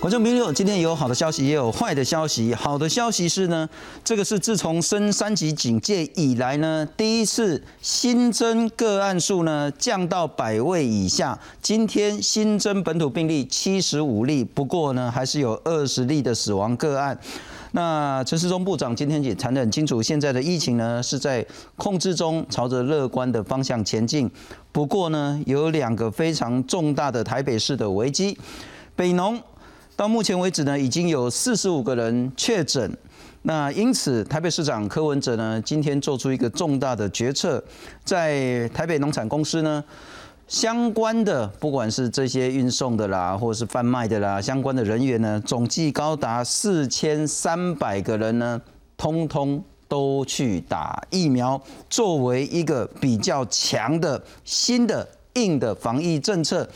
观众朋友，今天有好的消息，也有坏的消息。好的消息是呢，这个是自从升三级警戒以来呢，第一次新增个案数呢降到百位以下。今天新增本土病例七十五例，不过呢还是有二十例的死亡个案。那陈时中部长今天也谈得很清楚，现在的疫情呢是在控制中，朝着乐观的方向前进。不过呢，有两个非常重大的台北市的危机，北农。到目前为止呢，已经有四十五个人确诊。那因此，台北市长柯文哲呢，今天做出一个重大的决策，在台北农产公司呢，相关的不管是这些运送的啦，或者是贩卖的啦，相关的人员呢，总计高达四千三百个人呢，通通都去打疫苗，作为一个比较强的新的硬的防疫政策。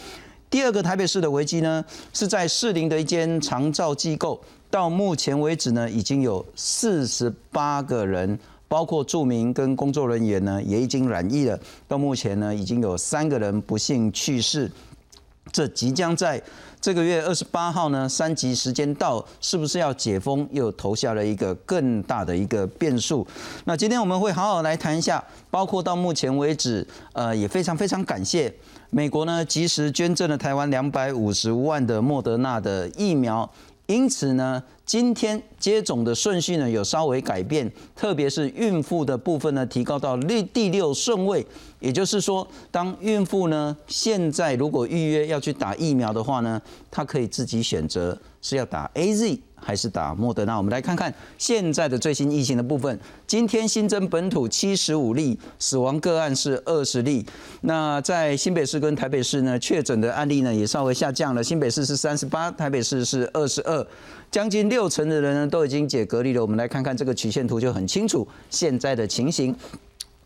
第二个台北市的危机呢，是在士林的一间长照机构，到目前为止呢，已经有四十八个人，包括住民跟工作人员呢，也已经染疫了。到目前呢，已经有三个人不幸去世。这即将在这个月二十八号呢，三级时间到，是不是要解封，又投下了一个更大的一个变数。那今天我们会好好来谈一下，包括到目前为止，呃，也非常非常感谢。美国呢，及时捐赠了台湾两百五十万的莫德纳的疫苗，因此呢，今天接种的顺序呢有稍微改变，特别是孕妇的部分呢，提高到六第六顺位。也就是说，当孕妇呢现在如果预约要去打疫苗的话呢，她可以自己选择是要打 A Z。还是打莫德纳？我们来看看现在的最新疫情的部分。今天新增本土七十五例，死亡个案是二十例。那在新北市跟台北市呢，确诊的案例呢也稍微下降了。新北市是三十八，台北市是二十二，将近六成的人呢都已经解隔离了。我们来看看这个曲线图就很清楚现在的情形。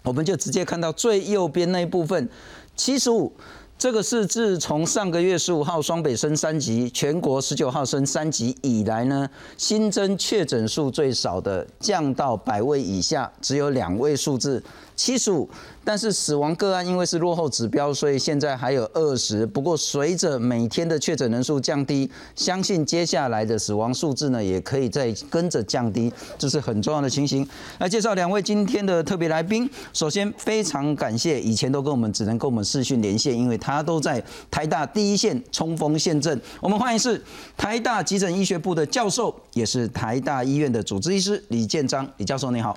我们就直接看到最右边那一部分，七十五。这个是自从上个月十五号双北升三级，全国十九号升三级以来呢，新增确诊数最少的降到百位以下，只有两位数字七十五。但是死亡个案因为是落后指标，所以现在还有二十。不过随着每天的确诊人数降低，相信接下来的死亡数字呢也可以再跟着降低，这是很重要的情形。来介绍两位今天的特别来宾。首先非常感谢，以前都跟我们只能跟我们视讯连线，因为他都在台大第一线冲锋陷阵。我们欢迎是台大急诊医学部的教授，也是台大医院的主治医师李建章李教授，你好。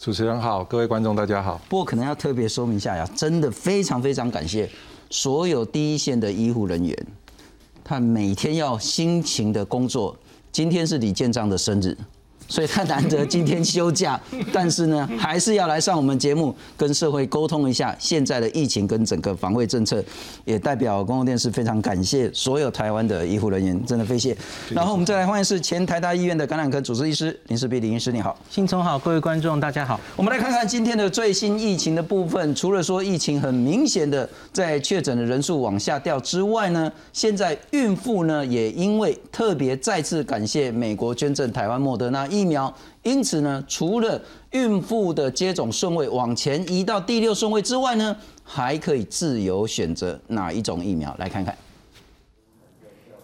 主持人好，各位观众大家好。不过可能要特别说明一下呀，真的非常非常感谢所有第一线的医护人员，他每天要辛勤的工作。今天是李建章的生日。所以他难得今天休假，但是呢，还是要来上我们节目，跟社会沟通一下现在的疫情跟整个防卫政策。也代表公共电视非常感谢所有台湾的医护人员，真的非谢。然后我们再来欢迎是前台大医院的感染科主治医师林世碧林医师，你好，新聪好，各位观众大家好。我们来看看今天的最新疫情的部分，除了说疫情很明显的在确诊的人数往下掉之外呢，现在孕妇呢也因为特别再次感谢美国捐赠台湾莫德纳疫。疫苗，因此呢，除了孕妇的接种顺位往前移到第六顺位之外呢，还可以自由选择哪一种疫苗。来看看。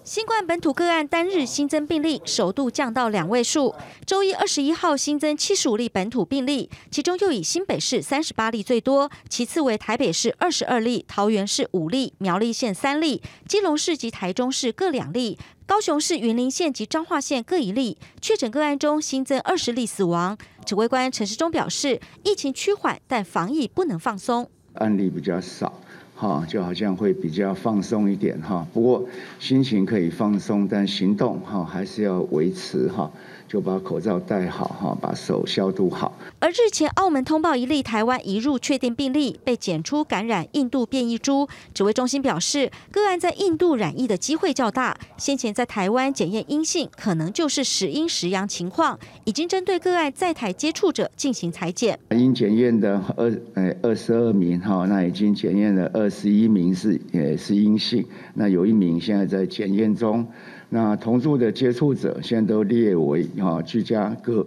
新冠本土个案单日新增病例首度降到两位数。周一二十一号新增七十五例本土病例，其中又以新北市三十八例最多，其次为台北市二十二例、桃园市五例、苗栗县三例、基隆市及台中市各两例，高雄市云林县及彰化县各一例。确诊个案中新增二十例死亡。指挥官陈时中表示，疫情趋缓，但防疫不能放松。案例比较少。哈，就好像会比较放松一点哈。不过心情可以放松，但行动哈还是要维持哈。就把口罩戴好哈，把手消毒好。而日前澳门通报一例台湾移入确定病例，被检出感染印度变异株。指挥中心表示，个案在印度染疫的机会较大，先前在台湾检验阴性，可能就是时阴时阳情况。已经针对个案在台接触者进行裁剪。因检验的二呃二十二名哈，那已经检验了二十一名是也是阴性，那有一名现在在检验中。那同住的接触者现在都列为哈居家隔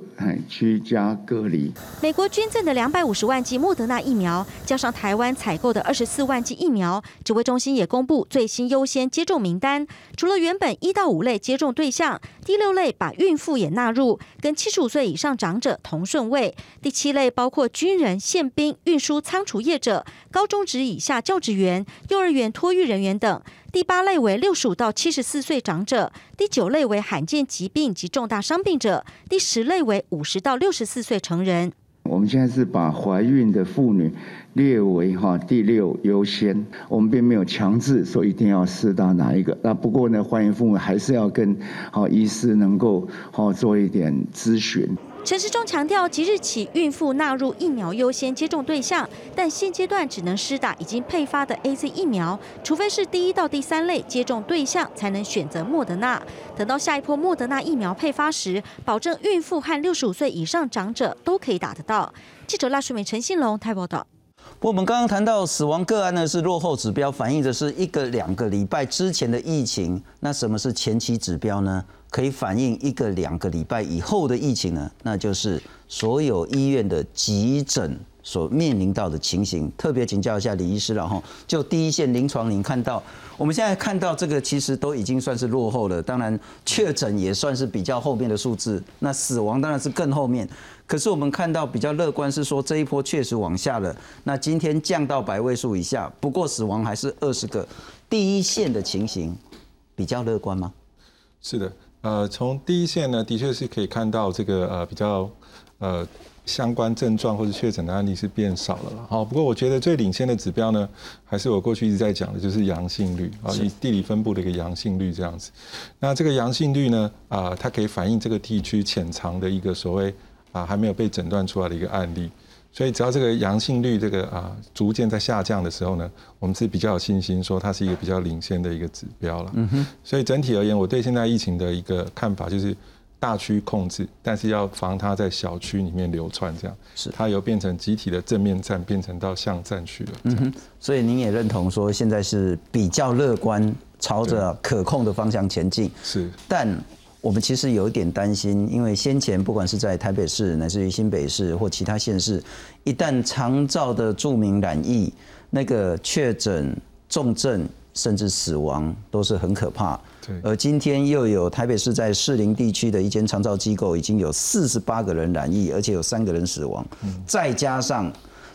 居家隔离。美国捐赠的两百五十万剂莫德纳疫苗，加上台湾采购的二十四万剂疫苗，指挥中心也公布最新优先接种名单。除了原本一到五类接种对象，第六类把孕妇也纳入，跟七十五岁以上长者同顺位。第七类包括军人、宪兵、运输仓储业者、高中职以下教职员、幼儿园托育人员等。第八类为六十五到七十四岁长者，第九类为罕见疾病及重大伤病者，第十类为五十到六十四岁成人。我们现在是把怀孕的妇女列为哈第六优先，我们并没有强制说一定要试到哪一个。那不过呢，怀孕妇女还是要跟好医师能够好做一点咨询。陈时中强调，即日起孕妇纳入疫苗优先接种对象，但现阶段只能施打已经配发的 A C 疫苗，除非是第一到第三类接种对象才能选择莫德纳。等到下一波莫德纳疫苗配发时，保证孕妇和六十五岁以上长者都可以打得到。记者赖淑美、陈信龙台报道。我们刚刚谈到死亡个案呢，是落后指标，反映的是一个两个礼拜之前的疫情。那什么是前期指标呢？可以反映一个两个礼拜以后的疫情呢？那就是所有医院的急诊所面临到的情形。特别请教一下李医师了哈，就第一线临床，您看到我们现在看到这个，其实都已经算是落后了。当然，确诊也算是比较后面的数字，那死亡当然是更后面。可是我们看到比较乐观是说这一波确实往下了，那今天降到百位数以下，不过死亡还是二十个。第一线的情形比较乐观吗？是的，呃，从第一线呢，的确是可以看到这个呃比较呃相关症状或者确诊的案例是变少了了。好，不过我觉得最领先的指标呢，还是我过去一直在讲的，就是阳性率啊，以地理分布的一个阳性率这样子。那这个阳性率呢，啊，它可以反映这个地区潜藏的一个所谓。啊，还没有被诊断出来的一个案例，所以只要这个阳性率这个啊逐渐在下降的时候呢，我们是比较有信心说它是一个比较领先的一个指标了。嗯哼。所以整体而言，我对现在疫情的一个看法就是大区控制，但是要防它在小区里面流窜，这样是它由变成集体的正面战变成到巷战去了。嗯哼。所以您也认同说现在是比较乐观，朝着可控的方向前进。是。但我们其实有一点担心，因为先前不管是在台北市，乃至于新北市或其他县市，一旦长照的著名染疫，那个确诊、重症甚至死亡都是很可怕。对。而今天又有台北市在士林地区的一间长照机构，已经有四十八个人染疫，而且有三个人死亡。嗯。再加上。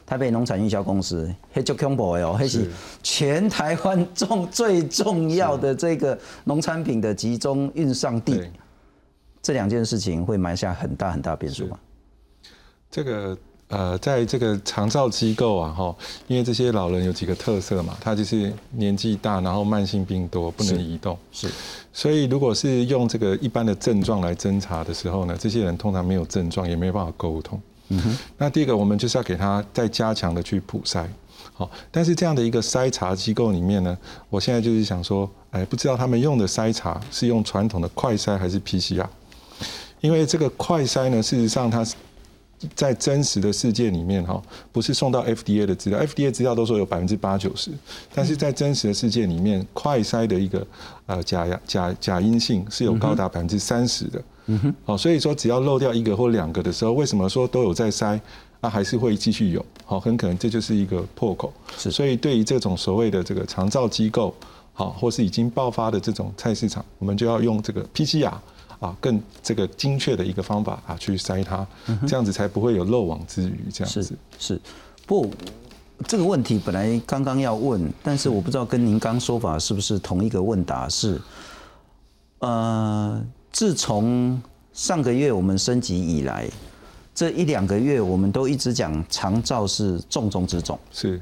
台北农产运销公司，黑就 combo 哦，黑是全台湾重最重要的这个农产品的集中运上地，这两件事情会埋下很大很大变数吗？这个呃，在这个长照机构啊，哈，因为这些老人有几个特色嘛，他就是年纪大，然后慢性病多，不能移动，是，所以如果是用这个一般的症状来侦查的时候呢，这些人通常没有症状，也没有办法沟通。嗯哼，那第一个，我们就是要给他再加强的去普筛，好，但是这样的一个筛查机构里面呢，我现在就是想说，哎，不知道他们用的筛查是用传统的快筛还是 PCR，因为这个快筛呢，事实上它在真实的世界里面哈，不是送到 FDA 的资料，FDA 资料都说有百分之八九十，但是在真实的世界里面，快筛的一个呃假假假阴性是有高达百分之三十的。嗯哼，好，所以说只要漏掉一个或两个的时候，为什么说都有在筛，那还是会继续有，好，很可能这就是一个破口。是，所以对于这种所谓的这个长照机构，好，或是已经爆发的这种菜市场，我们就要用这个 PCR 啊，更这个精确的一个方法啊去筛它，这样子才不会有漏网之鱼。这样子是是，不，这个问题本来刚刚要问，但是我不知道跟您刚说法是不是同一个问答是，呃。自从上个月我们升级以来，这一两个月我们都一直讲长照是重中之重，是。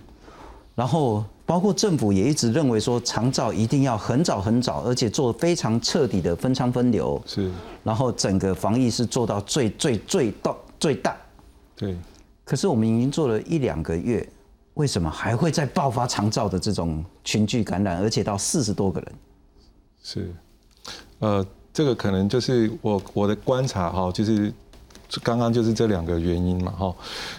然后包括政府也一直认为说长照一定要很早很早，而且做非常彻底的分仓分流，是。然后整个防疫是做到最最最到最大，对。可是我们已经做了一两个月，为什么还会再爆发长照的这种群聚感染，而且到四十多个人？是，呃。这个可能就是我我的观察哈，就是刚刚就是这两个原因嘛哈。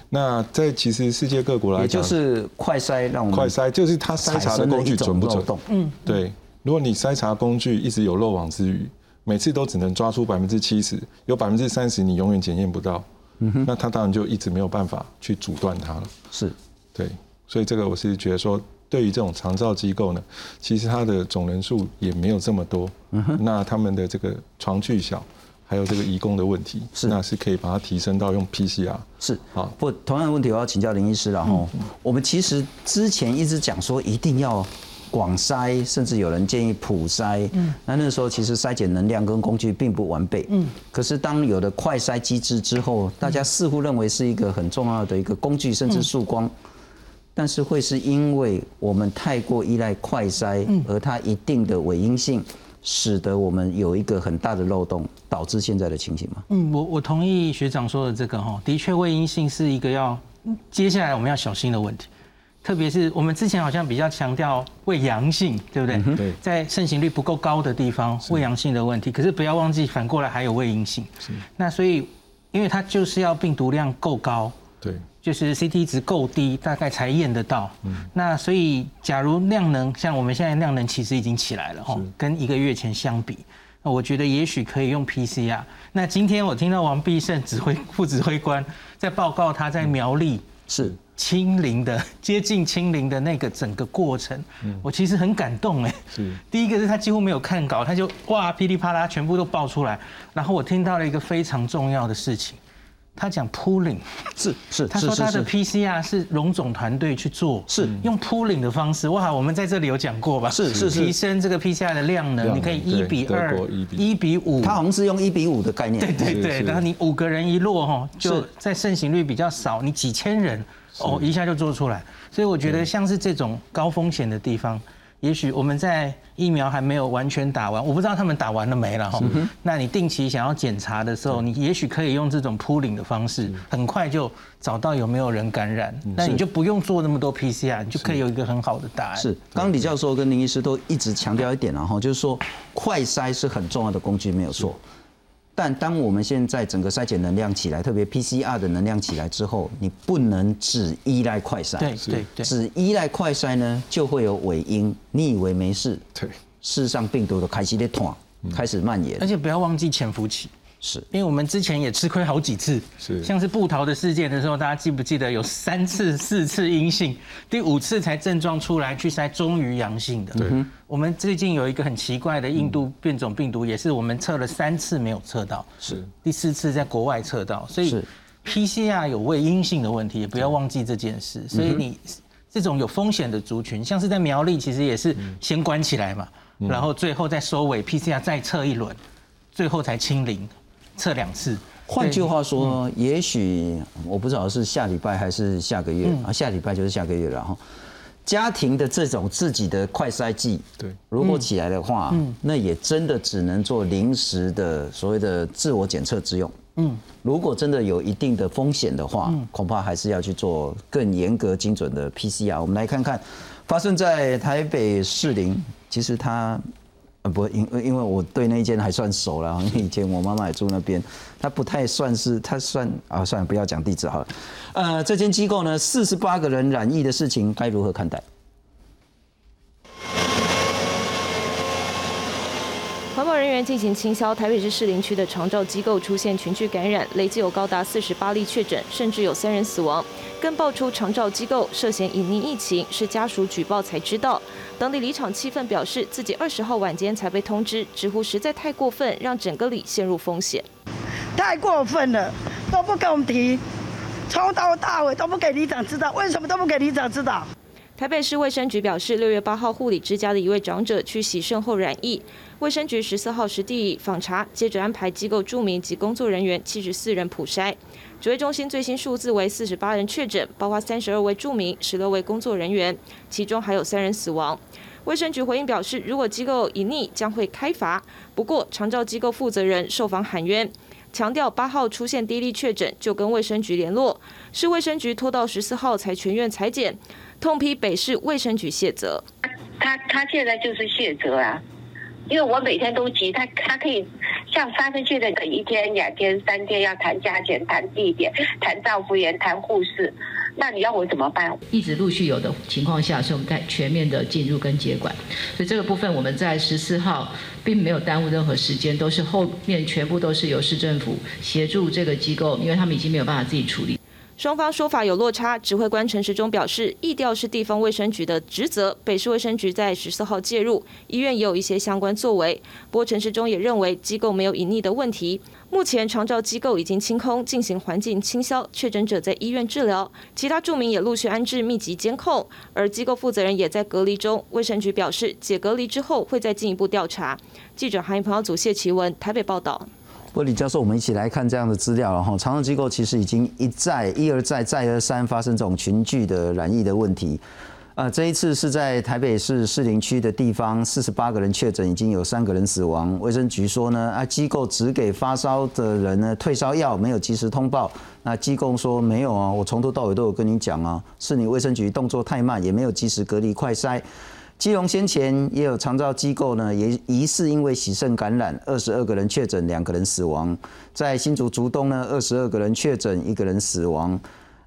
那在其实世界各国来讲，也就是快筛让我们快筛就是它筛查的工具准不准？嗯，对。如果你筛查工具一直有漏网之鱼，每次都只能抓出百分之七十，有百分之三十你永远检验不到，嗯哼那它当然就一直没有办法去阻断它了。是，对，所以这个我是觉得说，对于这种长照机构呢，其实它的总人数也没有这么多，那他们的这个床距小。还有这个移工的问题，是那是可以把它提升到用 PCR。是好，不同样的问题我要请教林医师了哈。我们其实之前一直讲说一定要广筛，甚至有人建议普筛。嗯，那那时候其实筛检能量跟工具并不完备。嗯，可是当有了快筛机制之后，大家似乎认为是一个很重要的一个工具，甚至曙光。但是会是因为我们太过依赖快筛，而它一定的伪阴性。使得我们有一个很大的漏洞，导致现在的情形吗？嗯，我我同意学长说的这个哈，的确，伪阴性是一个要接下来我们要小心的问题，特别是我们之前好像比较强调伪阳性，对不对？对，在盛行率不够高的地方，伪阳性的问题，可是不要忘记反过来还有伪阴性。是，那所以因为它就是要病毒量够高。对。就是 CT 值够低，大概才验得到。嗯，那所以假如量能像我们现在量能其实已经起来了哈，跟一个月前相比，那我觉得也许可以用 PCR。那今天我听到王必胜指挥 副指挥官在报告他在苗栗是清零的接近清零的那个整个过程，我其实很感动哎。是，第一个是他几乎没有看稿，他就哇噼里啪啦全部都爆出来，然后我听到了一个非常重要的事情。他讲 pooling 是是，他说他的 PCR 是荣总团队去做，是用 pooling 的方式。哇，我们在这里有讲过吧？是是是，提升这个 PCR 的量能，你可以一比二、一比五。他好像是用一比五的概念。对对对，然后你五个人一落哈，就在盛行率比较少，你几千人哦一下就做出来。所以我觉得像是这种高风险的地方。也许我们在疫苗还没有完全打完，我不知道他们打完了没了哈。那你定期想要检查的时候，你也许可以用这种铺领的方式，很快就找到有没有人感染，那你就不用做那么多 PCR，你就可以有一个很好的答案。是，刚刚李教授跟林医师都一直强调一点然后就是说快筛是很重要的工具，没有错。但当我们现在整个筛检能量起来，特别 PCR 的能量起来之后，你不能只依赖快筛。对对对。只依赖快筛呢，就会有尾音。你以为没事，对，事实上病毒都开始在团，开始蔓延。而且不要忘记潜伏期。是，因为我们之前也吃亏好几次，是，像是布桃的事件的时候，大家记不记得有三次、四次阴性，第五次才症状出来去筛，终于阳性的。对，我们最近有一个很奇怪的印度变种病毒，也是我们测了三次没有测到，是，第四次在国外测到，所以 PCR 有未阴性的问题，也不要忘记这件事。所以你这种有风险的族群，像是在苗栗，其实也是先关起来嘛，然后最后再收尾，PCR 再测一轮，最后才清零。测两次，换句话说，也许我不知道是下礼拜还是下个月啊，下礼拜就是下个月了哈。家庭的这种自己的快筛剂，对，如果起来的话，嗯那也真的只能做临时的所谓的自我检测之用。嗯，如果真的有一定的风险的话，恐怕还是要去做更严格精准的 PCR。我们来看看发生在台北市林，其实它。呃不，因因为我对那间还算熟了，因为以前我妈妈也住那边，它不太算是，它算啊，算了，不要讲地址好了。呃，这间机构呢，四十八个人染疫的事情该如何看待？环保人员进行清消，台北市士林区的长照机构出现群聚感染，累计有高达四十八例确诊，甚至有三人死亡。更爆出长照机构涉嫌隐匿疫情，是家属举报才知道。当地里场气愤表示，自己二十号晚间才被通知，直呼实在太过分，让整个里陷入风险。太过分了，都不跟我们提，从头到尾都不给里长知道，为什么都不给里长知道？台北市卫生局表示，六月八号护理之家的一位长者去洗肾后染疫，卫生局十四号实地访查，接着安排机构住民及工作人员七十四人普筛。指挥中心最新数字为四十八人确诊，包括三十二位住民、十六位工作人员，其中还有三人死亡。卫生局回应表示，如果机构隐匿，将会开罚。不过，长照机构负责人受访喊冤，强调八号出现第一例确诊就跟卫生局联络，是卫生局拖到十四号才全院裁剪。痛批北市卫生局卸责，他他现在就是卸责啊，因为我每天都急，他他可以像发生确诊的一天、两天、三天要谈价钱、谈地点、谈照顾员、谈护士，那你要我怎么办？一直陆续有的情况下，是我们在全面的进入跟接管，所以这个部分我们在十四号并没有耽误任何时间，都是后面全部都是由市政府协助这个机构，因为他们已经没有办法自己处理。双方说法有落差，指挥官陈时中表示，疫调是地方卫生局的职责，北市卫生局在十四号介入，医院也有一些相关作为。不过陈时中也认为机构没有隐匿的问题，目前长照机构已经清空，进行环境清消，确诊者在医院治疗，其他住民也陆续安置密集监控，而机构负责人也在隔离中。卫生局表示，解隔离之后会再进一步调查。记者韩一鹏、组谢奇文台北报道。不过李教授，我们一起来看这样的资料了哈。长照机构其实已经一再、一而再、再而三发生这种群聚的染疫的问题。呃，这一次是在台北市士林区的地方，四十八个人确诊，已经有三个人死亡。卫生局说呢，啊，机构只给发烧的人呢退烧药，没有及时通报。那机构说没有啊，我从头到尾都有跟你讲啊，是你卫生局动作太慢，也没有及时隔离快筛。基隆先前也有长照机构呢，也疑似因为洗肾感染，二十二个人确诊，两个人死亡。在新竹竹东呢，二十二个人确诊，一个人死亡。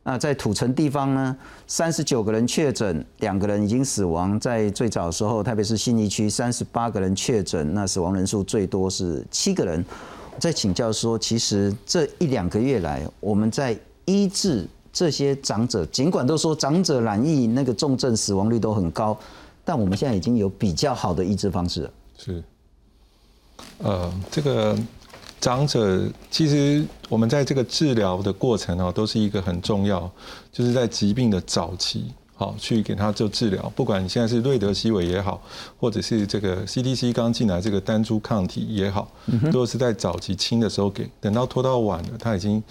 那在土城地方呢，三十九个人确诊，两个人已经死亡。在最早的时候，特别是信义区，三十八个人确诊，那死亡人数最多是七个人。在请教说，其实这一两个月来，我们在医治这些长者，尽管都说长者染疫那个重症死亡率都很高。但我们现在已经有比较好的医治方式了。是，呃，这个长者其实我们在这个治疗的过程哦，都是一个很重要，就是在疾病的早期，好去给他做治疗。不管你现在是瑞德西韦也好，或者是这个 CDC 刚进来这个单株抗体也好，都是在早期轻的时候给，等到拖到晚了，他已经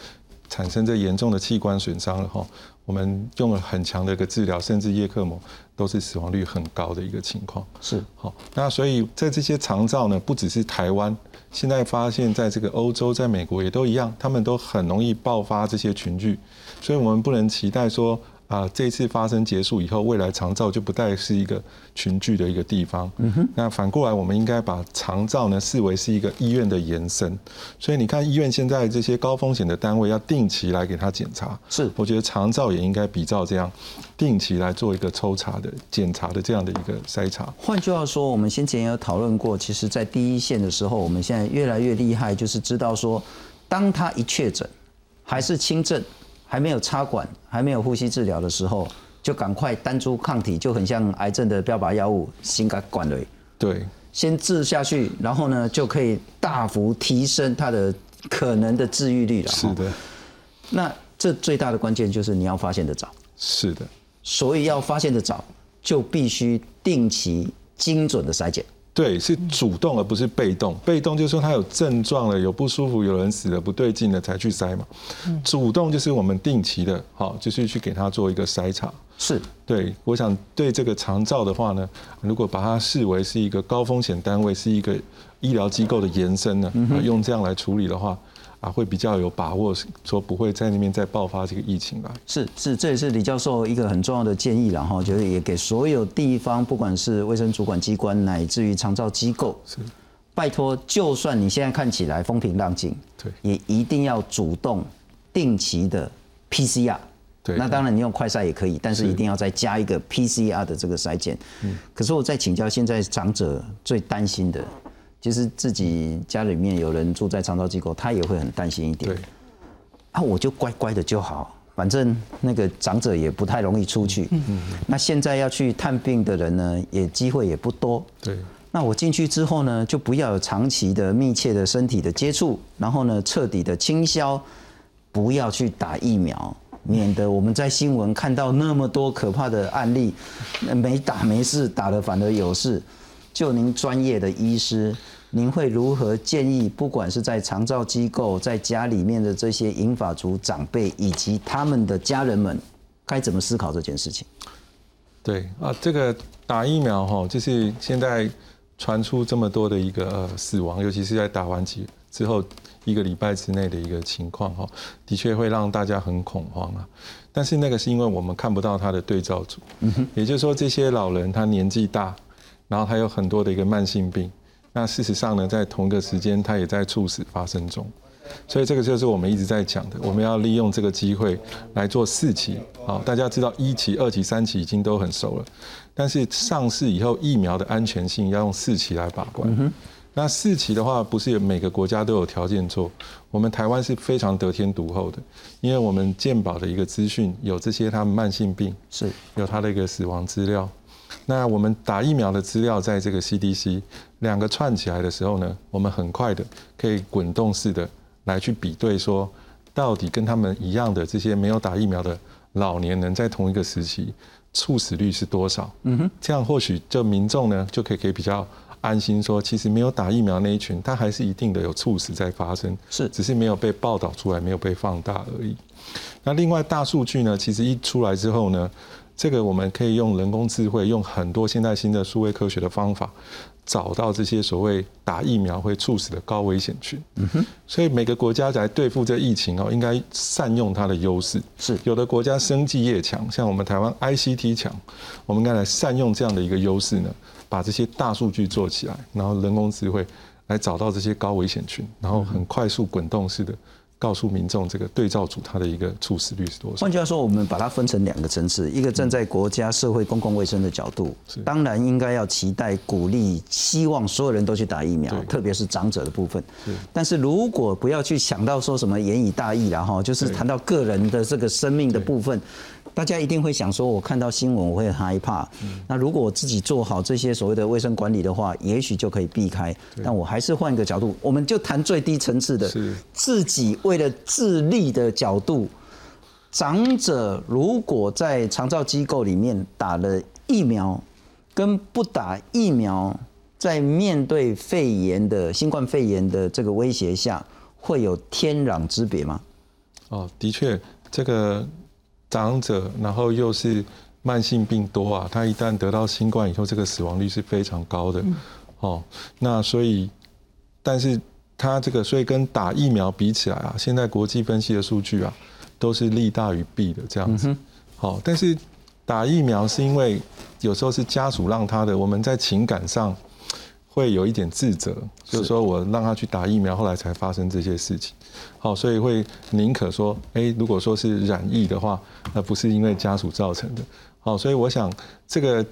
产生这严重的器官损伤了哈。我们用了很强的一个治疗，甚至叶克膜都是死亡率很高的一个情况。是好，那所以在这些长照呢，不只是台湾，现在发现在这个欧洲、在美国也都一样，他们都很容易爆发这些群聚，所以我们不能期待说。啊，这次发生结束以后，未来长照就不再是一个群聚的一个地方。嗯哼。那反过来，我们应该把长照呢视为是一个医院的延伸。所以你看，医院现在这些高风险的单位要定期来给他检查。是。我觉得长照也应该比照这样，定期来做一个抽查的检查的这样的一个筛查。换句话说，我们先前也有讨论过，其实在第一线的时候，我们现在越来越厉害，就是知道说，当他一确诊，还是轻症。还没有插管，还没有呼吸治疗的时候，就赶快单株抗体，就很像癌症的标靶药物，先给管了。对，先治下去，然后呢，就可以大幅提升它的可能的治愈率了。是的。那这最大的关键就是你要发现的早。是的。所以要发现的早，就必须定期精准的筛检。对，是主动而不是被动。被动就是说他有症状了，有不舒服，有人死了，不对劲了才去筛嘛。主动就是我们定期的，好，就是去给他做一个筛查。是，对，我想对这个肠照的话呢，如果把它视为是一个高风险单位，是一个医疗机构的延伸呢，用这样来处理的话。啊，会比较有把握，说不会在那边再爆发这个疫情吧？是是，这也是李教授一个很重要的建议，然后就是也给所有地方，不管是卫生主管机关，乃至于长照机构，是拜托，就算你现在看起来风平浪静，对，也一定要主动定期的 PCR。对，那当然你用快筛也可以，但是一定要再加一个 PCR 的这个筛检。嗯，可是我再请教，现在长者最担心的。其实自己家里面有人住在长照机构，他也会很担心一点。对，啊，我就乖乖的就好，反正那个长者也不太容易出去。嗯嗯。那现在要去探病的人呢，也机会也不多。对。那我进去之后呢，就不要有长期的密切的身体的接触，然后呢，彻底的清消，不要去打疫苗，免得我们在新闻看到那么多可怕的案例，没打没事，打了反而有事。就您专业的医师。您会如何建议？不管是在长照机构，在家里面的这些银发族长辈以及他们的家人们，该怎么思考这件事情？对啊，这个打疫苗哈，就是现在传出这么多的一个死亡，尤其是在打完几之后一个礼拜之内的一个情况哈，的确会让大家很恐慌啊。但是那个是因为我们看不到他的对照组，也就是说这些老人他年纪大，然后他有很多的一个慢性病。那事实上呢，在同一个时间，它也在猝死发生中。所以这个就是我们一直在讲的，我们要利用这个机会来做四期。好，大家知道一期、二期、三期已经都很熟了，但是上市以后疫苗的安全性要用四期来把关。那四期的话，不是每个国家都有条件做，我们台湾是非常得天独厚的，因为我们健保的一个资讯有这些他们慢性病是有他的一个死亡资料。那我们打疫苗的资料在这个 CDC 两个串起来的时候呢，我们很快的可以滚动式的来去比对，说到底跟他们一样的这些没有打疫苗的老年人在同一个时期猝死率是多少？嗯哼，这样或许就民众呢就可以可以比较安心说，其实没有打疫苗那一群，他还是一定的有猝死在发生，是只是没有被报道出来，没有被放大而已。那另外大数据呢，其实一出来之后呢。这个我们可以用人工智慧，用很多现代新的数位科学的方法，找到这些所谓打疫苗会猝死的高危险群。嗯哼。所以每个国家在对付这疫情哦，应该善用它的优势。是。有的国家生技业强，像我们台湾 ICT 强，我们应该来善用这样的一个优势呢，把这些大数据做起来，然后人工智慧来找到这些高危险群，然后很快速滚动式的。告诉民众这个对照组它的一个猝死率是多少？换句话说，我们把它分成两个层次，一个站在国家社会公共卫生的角度，当然应该要期待、鼓励、希望所有人都去打疫苗，特别是长者的部分。但是如果不要去想到说什么言以大义然后就是谈到个人的这个生命的部分。大家一定会想说，我看到新闻我会害怕。那如果我自己做好这些所谓的卫生管理的话，也许就可以避开。但我还是换一个角度，我们就谈最低层次的，自己为了自立的角度。长者如果在长照机构里面打了疫苗，跟不打疫苗，在面对肺炎的新冠肺炎的这个威胁下，会有天壤之别吗？哦，的确，这个。长者，然后又是慢性病多啊，他一旦得到新冠以后，这个死亡率是非常高的。哦，那所以，但是他这个，所以跟打疫苗比起来啊，现在国际分析的数据啊，都是利大于弊的这样子。好，但是打疫苗是因为有时候是家属让他的，我们在情感上。会有一点自责，就是说我让他去打疫苗，后来才发生这些事情。好，所以会宁可说，哎，如果说是染疫的话，那不是因为家属造成的。好，所以我想这个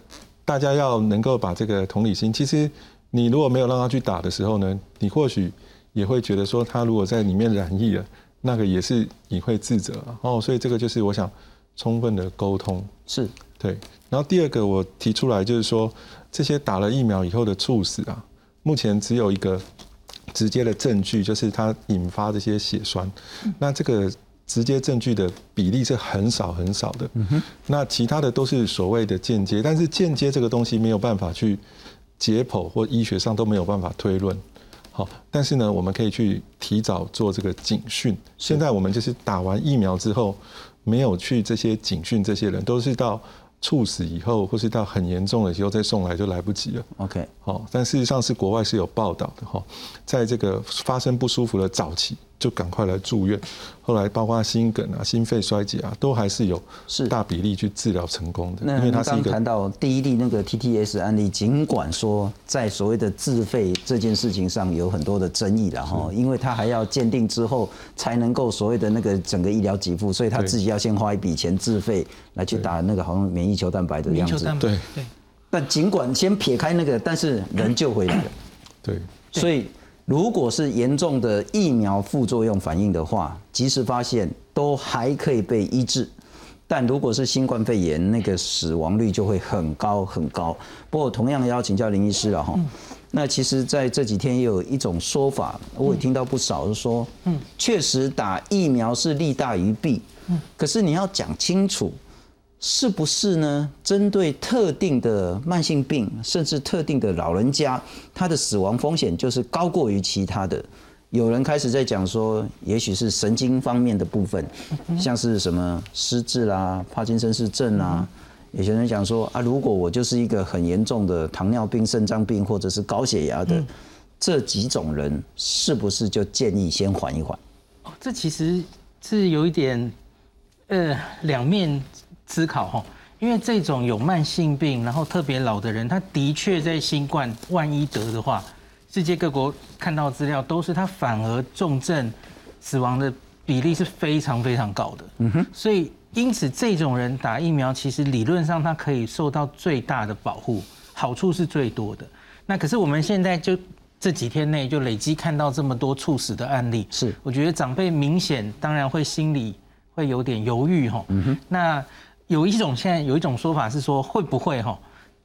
大家要能够把这个同理心，其实你如果没有让他去打的时候呢，你或许也会觉得说，他如果在里面染疫了，那个也是你会自责。哦，所以这个就是我想充分的沟通，是对。然后第二个我提出来就是说。这些打了疫苗以后的猝死啊，目前只有一个直接的证据，就是它引发这些血栓。那这个直接证据的比例是很少很少的。那其他的都是所谓的间接，但是间接这个东西没有办法去解剖，或医学上都没有办法推论。好，但是呢，我们可以去提早做这个警讯。现在我们就是打完疫苗之后，没有去这些警讯，这些人都是到。猝死以后，或是到很严重的时候再送来就来不及了。OK，好，但事实上是国外是有报道的哈，在这个发生不舒服的早期。就赶快来住院，后来包括心梗啊、心肺衰竭啊，都还是有是大比例去治疗成功的。因为他刚谈到第一例那个 TTS 案例，尽管说在所谓的自费这件事情上有很多的争议了哈，因为他还要鉴定之后才能够所谓的那个整个医疗给付，所以他自己要先花一笔钱自费来去打那个好像免疫球蛋白的样子。对对。但尽管先撇开那个，但是人救回来了。对。所以。如果是严重的疫苗副作用反应的话，及时发现都还可以被医治，但如果是新冠肺炎，那个死亡率就会很高很高。不过同样要请教林医师了哈，那其实在这几天也有一种说法，我也听到不少是说，嗯，确实打疫苗是利大于弊，嗯，可是你要讲清楚。是不是呢？针对特定的慢性病，甚至特定的老人家，他的死亡风险就是高过于其他的。有人开始在讲说，也许是神经方面的部分，像是什么失智啦、帕金森氏症啊。有些人讲说啊，如果我就是一个很严重的糖尿病、肾脏病或者是高血压的这几种人，是不是就建议先缓一缓？哦，这其实是有一点呃两面。思考哈，因为这种有慢性病，然后特别老的人，他的确在新冠万一得的话，世界各国看到资料都是他反而重症死亡的比例是非常非常高的。嗯哼，所以因此这种人打疫苗，其实理论上他可以受到最大的保护，好处是最多的。那可是我们现在就这几天内就累积看到这么多猝死的案例，是我觉得长辈明显当然会心里会有点犹豫哈。嗯哼，那有一种现在有一种说法是说会不会哈？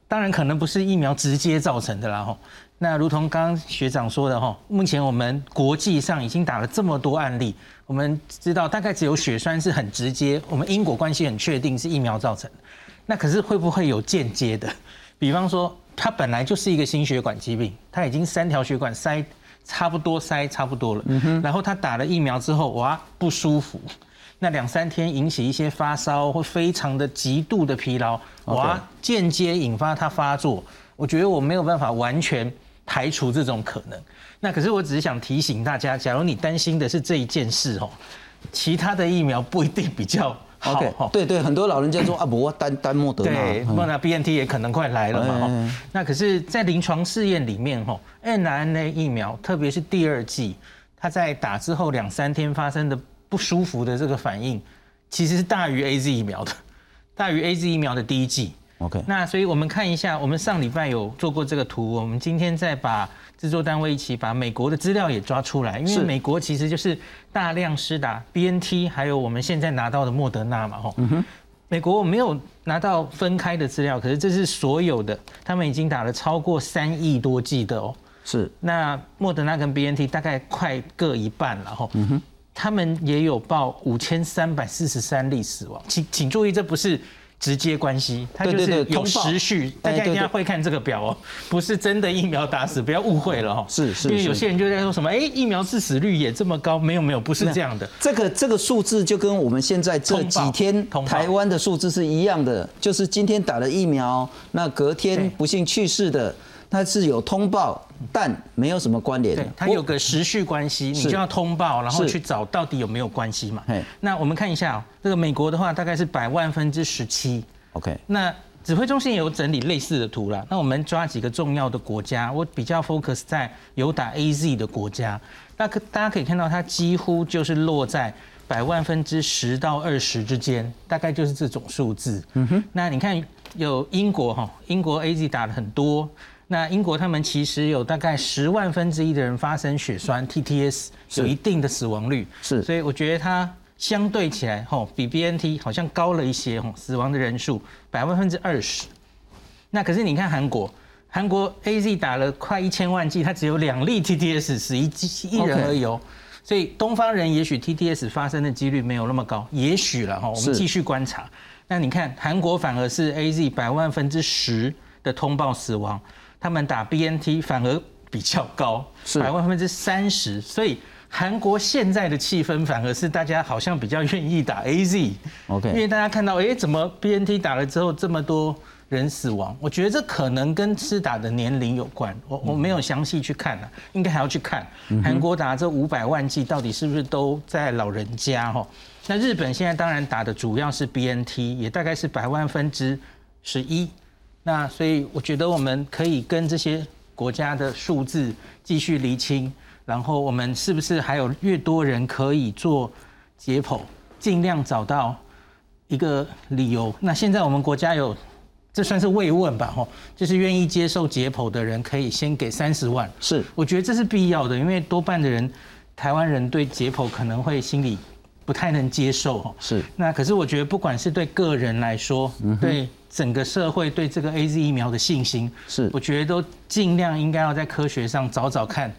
当然可能不是疫苗直接造成的啦哈。那如同刚刚学长说的哈，目前我们国际上已经打了这么多案例，我们知道大概只有血栓是很直接，我们因果关系很确定是疫苗造成的。那可是会不会有间接的？比方说，它本来就是一个心血管疾病，它已经三条血管塞差不多塞差不多了，然后他打了疫苗之后，哇不舒服，那两三天引起一些发烧或非常的极度的疲劳，哇间接引发它发作。我觉得我没有办法完全。排除这种可能，那可是我只是想提醒大家，假如你担心的是这一件事哦，其他的疫苗不一定比较好。对对，很多老人家说啊，不，我单单莫德纳，对，莫纳 B N T 也可能快来了嘛。那可是，在临床试验里面哈，N N A 疫苗，特别是第二剂，它在打之后两三天发生的不舒服的这个反应，其实是大于 A Z 疫苗的，大于 A Z 疫苗的第一剂。OK，那所以我们看一下，我们上礼拜有做过这个图，我们今天再把制作单位一起把美国的资料也抓出来，因为美国其实就是大量施打 BNT，还有我们现在拿到的莫德纳嘛，吼。嗯哼。美国我没有拿到分开的资料，可是这是所有的，他们已经打了超过三亿多剂的哦。是。那莫德纳跟 BNT 大概快各一半了，吼。嗯哼。他们也有报五千三百四十三例死亡，请请注意，这不是。直接关系，它就是有时序，大家一定要会看这个表哦，不是真的疫苗打死，不要误会了哈。是是，因为有些人就在说什么，哎，疫苗致死率也这么高，没有没有，不是这样的。这个这个数字就跟我们现在这几天台湾的数字是一样的，就是今天打了疫苗，那隔天不幸去世的。它是有通报，但没有什么关联。对，它有个时序关系，你就要通报，然后去找到底有没有关系嘛。那我们看一下，这个美国的话大概是百万分之十七。OK。那指挥中心有整理类似的图了。那我们抓几个重要的国家，我比较 focus 在有打 AZ 的国家。那可大家可以看到，它几乎就是落在百万分之十到二十之间，大概就是这种数字。嗯哼。那你看有英国哈，英国 AZ 打了很多。那英国他们其实有大概十万分之一的人发生血栓 TTS，有一定的死亡率，是，所以我觉得它相对起来吼比 BNT 好像高了一些吼，死亡的人数百万分之二十。那可是你看韩国，韩国 AZ 打了快一千万剂，它只有两例 TTS 死一一人而已哦，所以东方人也许 TTS 发生的几率没有那么高，也许了哈，我们继续观察。那你看韩国反而是 AZ 百万分之十的通报死亡。他们打 BNT 反而比较高，百万分之三十，所以韩国现在的气氛反而是大家好像比较愿意打 AZ，OK，因为大家看到，哎，怎么 BNT 打了之后这么多人死亡？我觉得这可能跟施打的年龄有关，我我没有详细去看啊，应该还要去看。韩国打这五百万剂到底是不是都在老人家哈？那日本现在当然打的主要是 BNT，也大概是百万分之十一。那所以我觉得我们可以跟这些国家的数字继续厘清，然后我们是不是还有越多人可以做解剖，尽量找到一个理由。那现在我们国家有，这算是慰问吧，吼，就是愿意接受解剖的人可以先给三十万。是，我觉得这是必要的，因为多半的人，台湾人对解剖可能会心里不太能接受。是，那可是我觉得不管是对个人来说，对。整个社会对这个 A Z 疫苗的信心，是我觉得都尽量应该要在科学上找找看，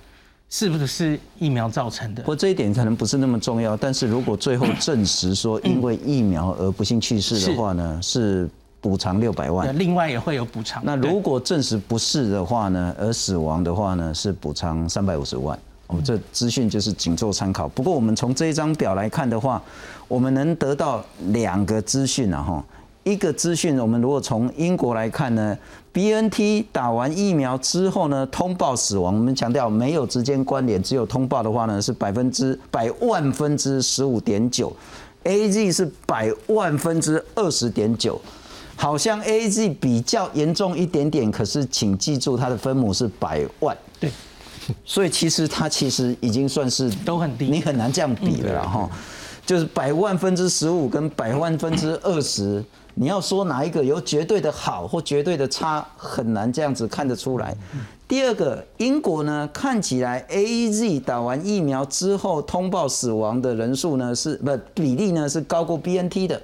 是不是疫苗造成的。不过这一点可能不是那么重要，但是如果最后证实说因为疫苗而不幸去世的话呢，是补偿六百万。另外也会有补偿。那如果证实不是的话呢，而死亡的话呢，是补偿三百五十万。我们这资讯就是仅做参考。不过我们从这一张表来看的话，我们能得到两个资讯啊，哈。一个资讯，我们如果从英国来看呢，B N T 打完疫苗之后呢，通报死亡，我们强调没有直接关联，只有通报的话呢，是百分之百万分之十五点九，A Z 是百万分之二十点九，好像 A Z 比较严重一点点，可是请记住它的分母是百万。对。所以其实它其实已经算是都很低，你很难这样比了哈。就是百万分之十五跟百万分之二十，你要说哪一个有绝对的好或绝对的差，很难这样子看得出来。第二个，英国呢看起来 A Z 打完疫苗之后通报死亡的人数呢是不比例呢是高过 B N T 的，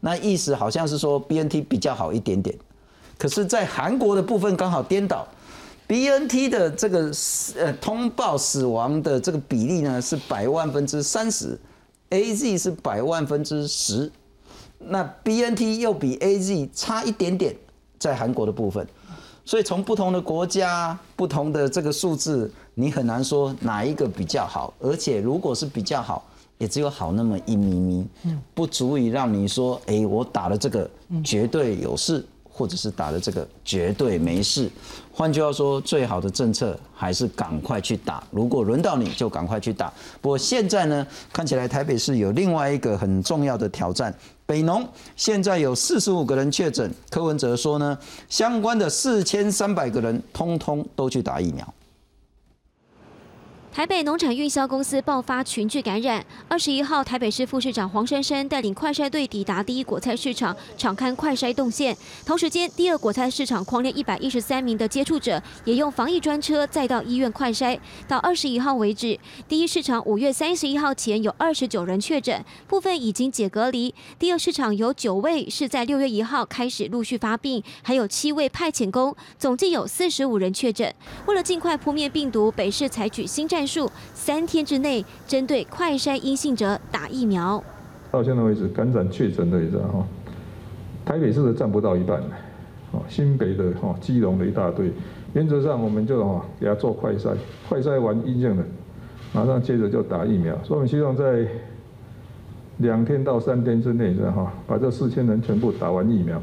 那意思好像是说 B N T 比较好一点点。可是，在韩国的部分刚好颠倒，B N T 的这个呃通报死亡的这个比例呢是百万分之三十。A Z 是百万分之十，那 B N T 又比 A Z 差一点点，在韩国的部分，所以从不同的国家、不同的这个数字，你很难说哪一个比较好。而且如果是比较好，也只有好那么一咪咪，不足以让你说，哎，我打了这个绝对有事。或者是打了这个绝对没事，换句话说，最好的政策还是赶快去打。如果轮到你就赶快去打。不过现在呢，看起来台北市有另外一个很重要的挑战，北农现在有四十五个人确诊，柯文哲说呢，相关的四千三百个人通通都去打疫苗。台北农产运销公司爆发群聚感染。二十一号，台北市副市长黄珊珊带领快筛队抵达第一果菜市场，敞开快筛动线。同时间，第二果菜市场框列一百一十三名的接触者，也用防疫专车再到医院快筛。到二十一号为止，第一市场五月三十一号前有二十九人确诊，部分已经解隔离。第二市场有九位是在六月一号开始陆续发病，还有七位派遣工，总计有四十五人确诊。为了尽快扑灭病毒，北市采取新战。数三天之内针对快筛阴性者打疫苗。到现在为止，感染确诊的人哈，台北市的占不到一半，哦，新北的哈，基隆的一大堆。原则上，我们就哈给他做快筛，快筛完阴性的，马上接着就打疫苗。所以我们希望在两天到三天之内，哈，把这四千人全部打完疫苗。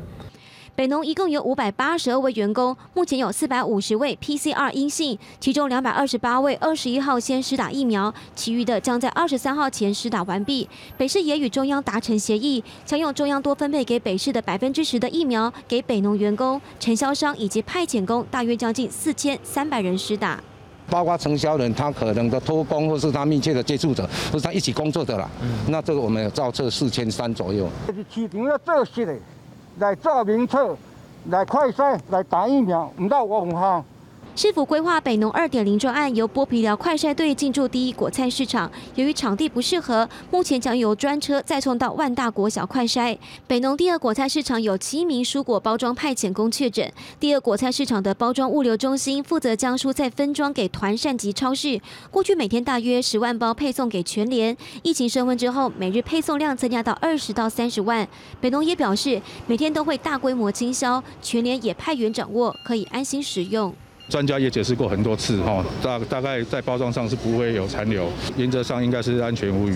北农一共有五百八十二位员工，目前有四百五十位 PCR 阴性，其中两百二十八位二十一号先施打疫苗，其余的将在二十三号前施打完毕。北市也与中央达成协议，将用中央多分配给北市的百分之十的疫苗给北农员工、承销商以及派遣工，大约将近四千三百人施打。包括承销人，他可能的托工或是他密切的接触者，或是他一起工作的啦。那这个我们有造册四千三左右。市场要做实的。来做名册，来快筛，来打疫苗，唔到我唔哈。市府规划北农二点零专案，由剥皮寮快筛队进驻第一果菜市场。由于场地不适合，目前将由专车再送到万大国小快筛。北农第二果菜市场有七名蔬果包装派遣工确诊。第二果菜市场的包装物流中心负责将蔬菜分装给团膳及超市。过去每天大约十万包配送给全联。疫情升温之后，每日配送量增加到二十到三十万。北农也表示，每天都会大规模清销，全联也派员掌握，可以安心使用。专家也解释过很多次，哈，大大概在包装上是不会有残留，原则上应该是安全无虞。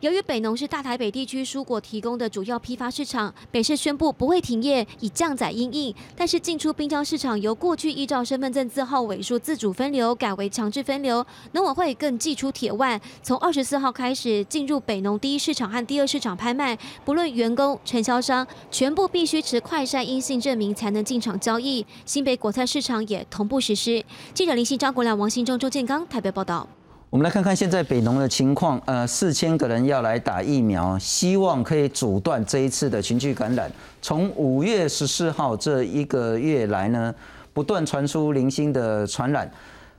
由于北农是大台北地区蔬果提供的主要批发市场，北市宣布不会停业，以降载因应。但是进出滨江市场由过去依照身份证字号尾数自主分流，改为强制分流。农委会更寄出铁腕，从二十四号开始进入北农第一市场和第二市场拍卖，不论员工、承销商，全部必须持快筛阴性证明才能进场交易。新北果菜市场也同步实施。记者林信、张国良、王新忠、周建刚台北报道。我们来看看现在北农的情况，呃，四千个人要来打疫苗，希望可以阻断这一次的群聚感染。从五月十四号这一个月来呢，不断传出零星的传染。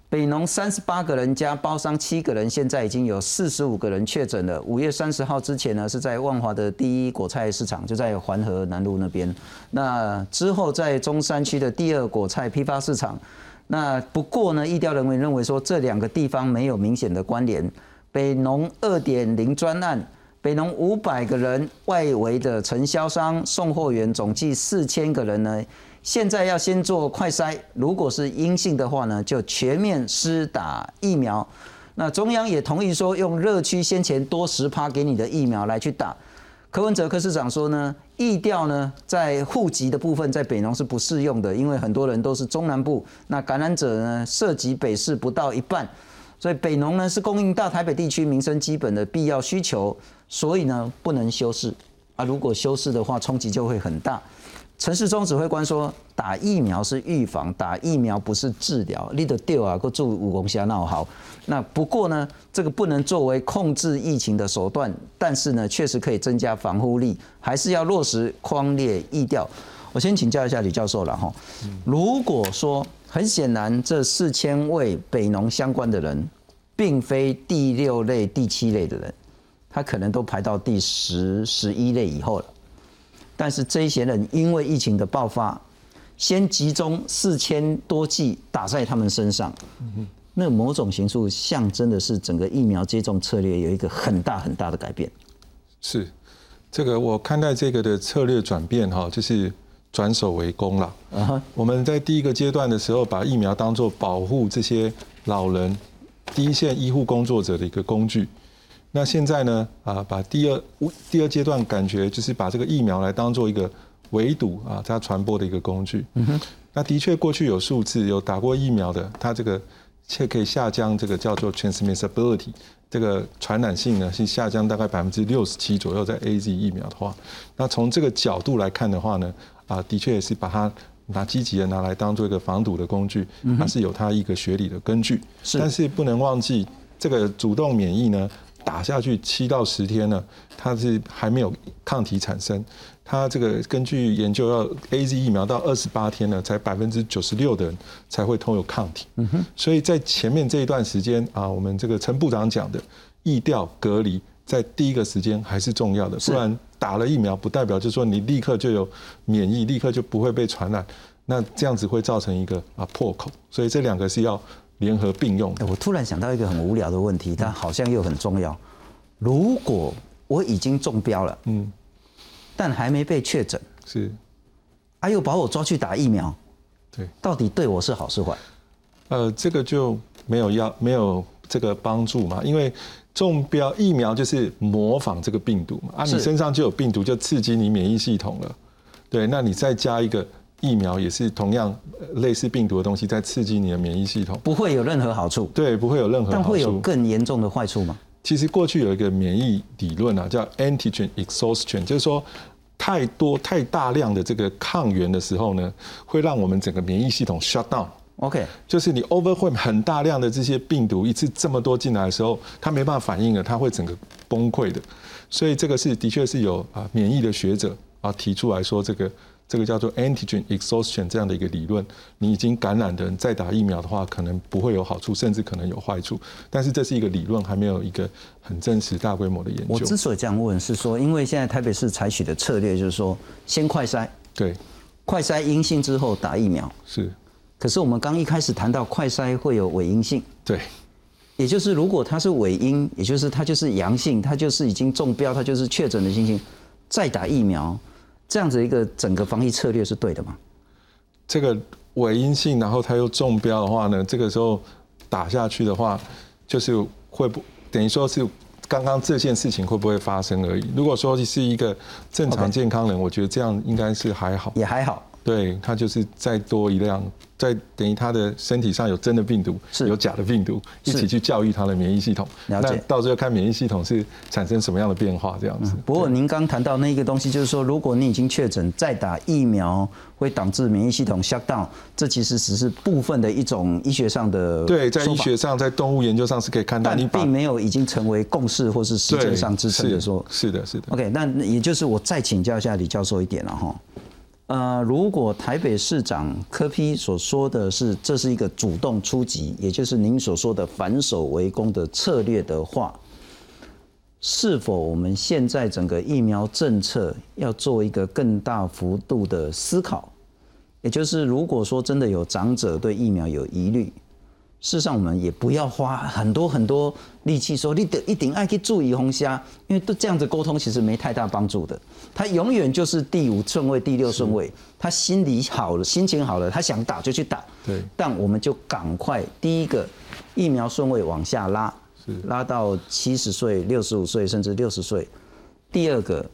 北农三十八个人加包商七个人，现在已经有四十五个人确诊了。五月三十号之前呢，是在万华的第一果菜市场，就在环河南路那边。那之后在中山区的第二果菜批发市场。那不过呢，医调人员认为说这两个地方没有明显的关联。北农二点零专案，北农五百个人外围的承销商、送货员总计四千个人呢，现在要先做快筛，如果是阴性的话呢，就全面施打疫苗。那中央也同意说，用热区先前多十趴给你的疫苗来去打。柯文哲科市长说呢，意调呢在户籍的部分在北农是不适用的，因为很多人都是中南部，那感染者呢涉及北市不到一半，所以北农呢是供应大台北地区民生基本的必要需求，所以呢不能修饰啊，如果修饰的话冲击就会很大。陈世忠指挥官说，打疫苗是预防，打疫苗不是治疗。你的丢啊，够做武功下闹好。那不过呢，这个不能作为控制疫情的手段，但是呢，确实可以增加防护力，还是要落实框列疫调。我先请教一下李教授了哈。如果说很显然这四千位北农相关的人，并非第六类、第七类的人，他可能都排到第十、十一类以后了。但是这一些人因为疫情的爆发，先集中四千多剂打在他们身上，那某种形式象征的是整个疫苗接种策略有一个很大很大的改变。是，这个我看待这个的策略转变哈，就是转守为攻了。我们在第一个阶段的时候，把疫苗当做保护这些老人、第一线医护工作者的一个工具。那现在呢？啊，把第二第二阶段感觉就是把这个疫苗来当做一个围堵啊，它传播的一个工具。嗯那的确，过去有数字，有打过疫苗的，它这个却可以下降这个叫做 transmissibility，这个传染性呢是下降大概百分之六十七左右，在 A Z 疫苗的话。那从这个角度来看的话呢，啊，的确也是把它拿积极的拿来当做一个防堵的工具，它是有它一个学理的根据。但是不能忘记这个主动免疫呢。打下去七到十天呢，它是还没有抗体产生。它这个根据研究，要 A Z 疫苗到二十八天呢，才百分之九十六的人才会通有抗体。嗯哼。所以在前面这一段时间啊，我们这个陈部长讲的疫调隔离，在第一个时间还是重要的。不然打了疫苗，不代表就说你立刻就有免疫，立刻就不会被传染。那这样子会造成一个啊破口。所以这两个是要。联合并用。我突然想到一个很无聊的问题，但好像又很重要。如果我已经中标了，嗯，但还没被确诊，是，啊，又把我抓去打疫苗，对，到底对我是好是坏？呃，这个就没有要没有这个帮助嘛，因为中标疫苗就是模仿这个病毒嘛，啊，你身上就有病毒，就刺激你免疫系统了，对，那你再加一个。疫苗也是同样类似病毒的东西，在刺激你的免疫系统，不会有任何好处。对，不会有任何。但会有更严重的坏处吗？其实过去有一个免疫理论啊，叫 antigen exhaustion，就是说太多太大量的这个抗原的时候呢，会让我们整个免疫系统 shut down。OK，就是你 overwhelm 很大量的这些病毒一次这么多进来的时候，它没办法反应了，它会整个崩溃的。所以这个是的确是有啊免疫的学者啊提出来说这个。这个叫做 antigen exhaustion 这样的一个理论，你已经感染的人再打疫苗的话，可能不会有好处，甚至可能有坏处。但是这是一个理论，还没有一个很真实大规模的研究。我之所以这样问，是说因为现在台北市采取的策略就是说，先快筛，对，快筛阴性之后打疫苗。是。可是我们刚一开始谈到快筛会有伪阴性，对，也就是如果它是伪阴，也就是它就是阳性，它就是已经中标，它就是确诊的情形，再打疫苗。这样子一个整个防疫策略是对的吗？这个伪阴性，然后他又中标的话呢，这个时候打下去的话，就是会不等于说是刚刚这件事情会不会发生而已。如果说是一个正常健康人，我觉得这样应该是还好，也还好。对他就是再多一辆，在等于他的身体上有真的病毒，是有假的病毒，一起去教育他的免疫系统。了解，到最后看免疫系统是产生什么样的变化，这样子。不过您刚谈到那个东西，就是说，如果你已经确诊，再打疫苗会导致免疫系统 shut down，这其实只是部分的一种医学上的。对，在医学上，在动物研究上是可以看到，但并没有已经成为共识或是实践上支撑的说。是的，是的。OK，那也就是我再请教一下李教授一点了哈。呃，如果台北市长柯批所说的是这是一个主动出击，也就是您所说的反守为攻的策略的话，是否我们现在整个疫苗政策要做一个更大幅度的思考？也就是如果说真的有长者对疫苗有疑虑。事实上，我们也不要花很多很多力气说你得一定爱去注意红虾，因为都这样子沟通其实没太大帮助的。他永远就是第五顺位、第六顺位，他心里好了，心情好了，他想打就去打。对。但我们就赶快第一个疫苗顺位往下拉，拉到七十岁、六十五岁甚至六十岁。第二个，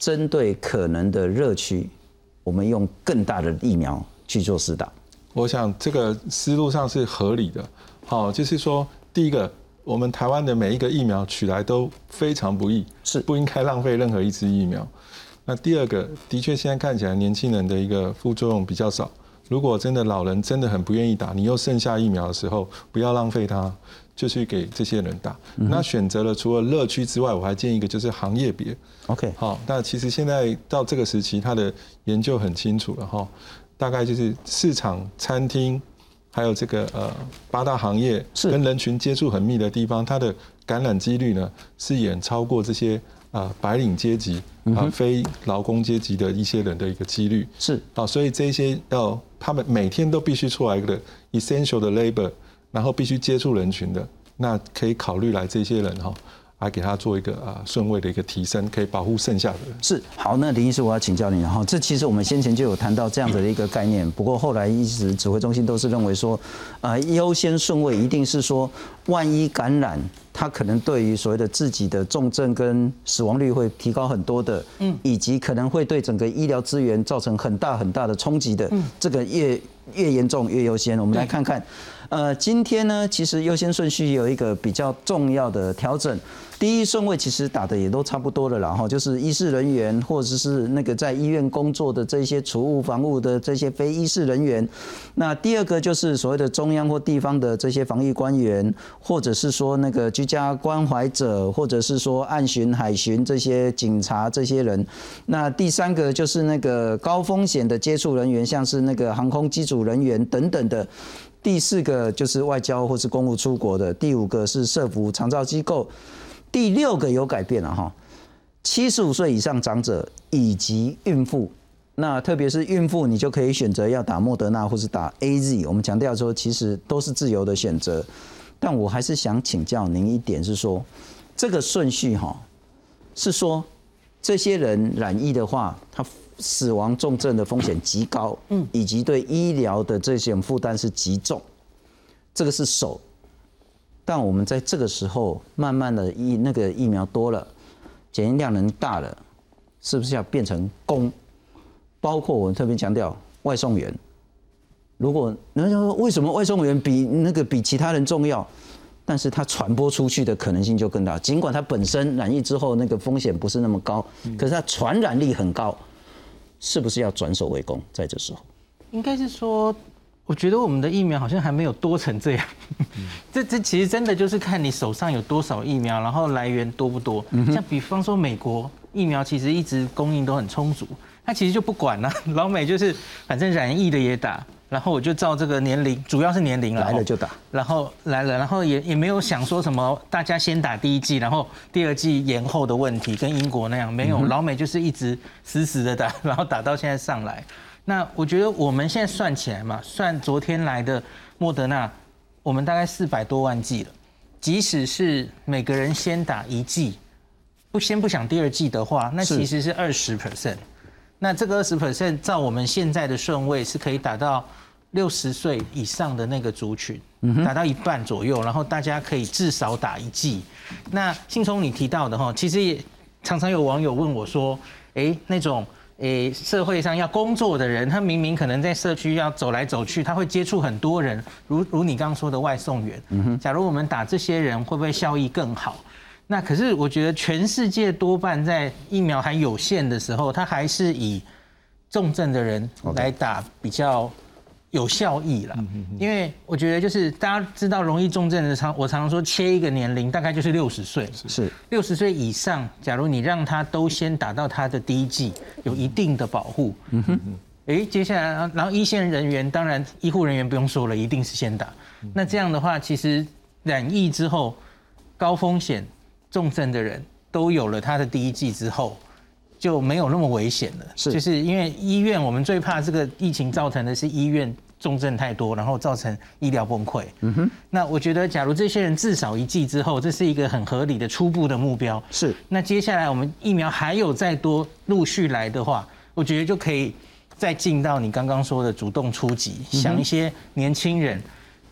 针对可能的热区，我们用更大的疫苗去做试打。我想这个思路上是合理的，好，就是说，第一个，我们台湾的每一个疫苗取来都非常不易，是不应该浪费任何一支疫苗。那第二个，的确现在看起来年轻人的一个副作用比较少。如果真的老人真的很不愿意打，你又剩下疫苗的时候，不要浪费它，就去给这些人打。那选择了除了乐趣之外，我还建议一个就是行业别。OK，好，那其实现在到这个时期，它的研究很清楚了哈，大概就是市场、餐厅，还有这个呃八大行业跟人群接触很密的地方，它的感染几率呢是远超过这些啊白领阶级啊非劳工阶级的一些人的一个几率。是啊，所以这些要他们每天都必须出来的 essential 的 labor，然后必须接触人群的，那可以考虑来这些人哈。来给他做一个啊顺位的一个提升，可以保护剩下的人。是好，那林医师，我要请教你哈，这其实我们先前就有谈到这样子的一个概念，不过后来一直指挥中心都是认为说，呃，优先顺位一定是说，万一感染，他可能对于所谓的自己的重症跟死亡率会提高很多的，嗯，以及可能会对整个医疗资源造成很大很大的冲击的，嗯，这个越越严重越优先。我们来看看，呃，今天呢，其实优先顺序有一个比较重要的调整。第一顺位其实打的也都差不多了啦，哈，就是医事人员或者是那个在医院工作的这些储物防务的这些非医事人员。那第二个就是所谓的中央或地方的这些防疫官员，或者是说那个居家关怀者，或者是说岸巡、海巡这些警察这些人。那第三个就是那个高风险的接触人员，像是那个航空机组人员等等的。第四个就是外交或是公务出国的。第五个是社服长照机构。第六个有改变了哈，七十五岁以上长者以及孕妇，那特别是孕妇，你就可以选择要打莫德纳或是打 A Z。我们强调说，其实都是自由的选择，但我还是想请教您一点，是说这个顺序哈，是说这些人染疫的话，他死亡重症的风险极高，嗯，以及对医疗的这些负担是极重，这个是首。但我们在这个时候，慢慢的疫那个疫苗多了，检验量能大了，是不是要变成公？包括我们特别强调外送员，如果人家说为什么外送员比那个比其他人重要，但是他传播出去的可能性就更大。尽管他本身染疫之后那个风险不是那么高，可是他传染力很高，是不是要转守为攻？在这时候，应该是说。我觉得我们的疫苗好像还没有多成这样，这这其实真的就是看你手上有多少疫苗，然后来源多不多。像比方说美国疫苗其实一直供应都很充足，它其实就不管了。老美就是反正染疫的也打，然后我就照这个年龄，主要是年龄来了就打，然后来了，然后也也没有想说什么大家先打第一剂，然后第二剂延后的问题，跟英国那样没有。老美就是一直死死的打，然后打到现在上来。那我觉得我们现在算起来嘛，算昨天来的莫德纳，我们大概四百多万剂了。即使是每个人先打一剂，不先不想第二剂的话，那其实是二十 percent。那这个二十 percent，照我们现在的顺位是可以打到六十岁以上的那个族群，打到一半左右，然后大家可以至少打一剂。那信聪你提到的哈，其实也常常有网友问我说，哎，那种。诶，社会上要工作的人，他明明可能在社区要走来走去，他会接触很多人，如如你刚刚说的外送员。嗯哼，假如我们打这些人，会不会效益更好？那可是我觉得全世界多半在疫苗还有限的时候，他还是以重症的人来打比较有效益了。因为我觉得就是大家知道容易重症的常，我常常说切一个年龄，大概就是六十岁。是六十岁以上，假如你让他都先打到他的第一剂，有一定的保护。嗯哼。哎，接下来然后一线人员，当然医护人员不用说了，一定是先打。那这样的话，其实染疫之后高风险重症的人都有了他的第一剂之后。就没有那么危险了，是，就是因为医院我们最怕这个疫情造成的是医院重症太多，然后造成医疗崩溃。嗯哼，那我觉得假如这些人至少一剂之后，这是一个很合理的初步的目标。是，那接下来我们疫苗还有再多陆续来的话，我觉得就可以再进到你刚刚说的主动出击，想一些年轻人，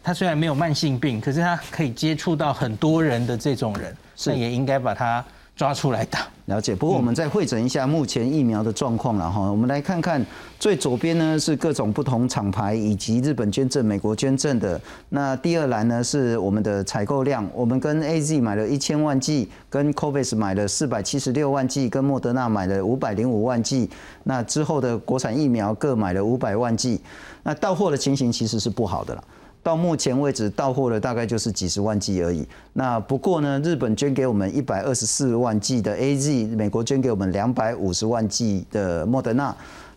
他虽然没有慢性病，可是他可以接触到很多人的这种人，那也应该把他。抓出来打。了解。不过我们再会诊一下目前疫苗的状况了哈。我们来看看最左边呢是各种不同厂牌以及日本捐赠、美国捐赠的。那第二栏呢是我们的采购量。我们跟 A Z 买了一千万剂，跟 Covis 买了四百七十六万剂，跟莫德纳买了五百零五万剂。那之后的国产疫苗各买了五百万剂。那到货的情形其实是不好的了。到目前为止，到货的大概就是几十万剂而已。那不过呢，日本捐给我们一百二十四万剂的 A Z，美国捐给我们两百五十万剂的莫德纳，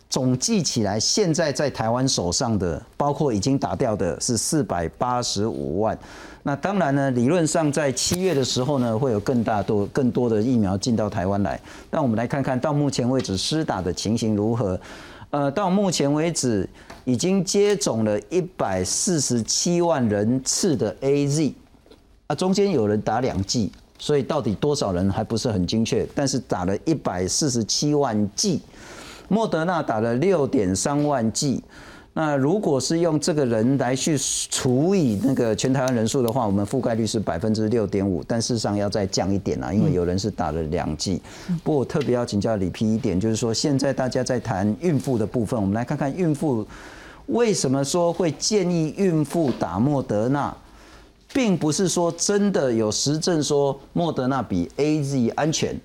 总计起来，现在在台湾手上的，包括已经打掉的，是四百八十五万。那当然呢，理论上在七月的时候呢，会有更大多、更多的疫苗进到台湾来。那我们来看看到目前为止施打的情形如何。呃，到目前为止已经接种了一百四十七万人次的 A Z，啊，中间有人打两剂，所以到底多少人还不是很精确，但是打了一百四十七万剂，莫德纳打了六点三万剂。那如果是用这个人来去除以那个全台湾人数的话，我们覆盖率是百分之六点五，但事实上要再降一点啊，因为有人是打了两剂。不过我特别要请教李皮一点，就是说现在大家在谈孕妇的部分，我们来看看孕妇为什么说会建议孕妇打莫德纳，并不是说真的有实证说莫德纳比 A Z 安全，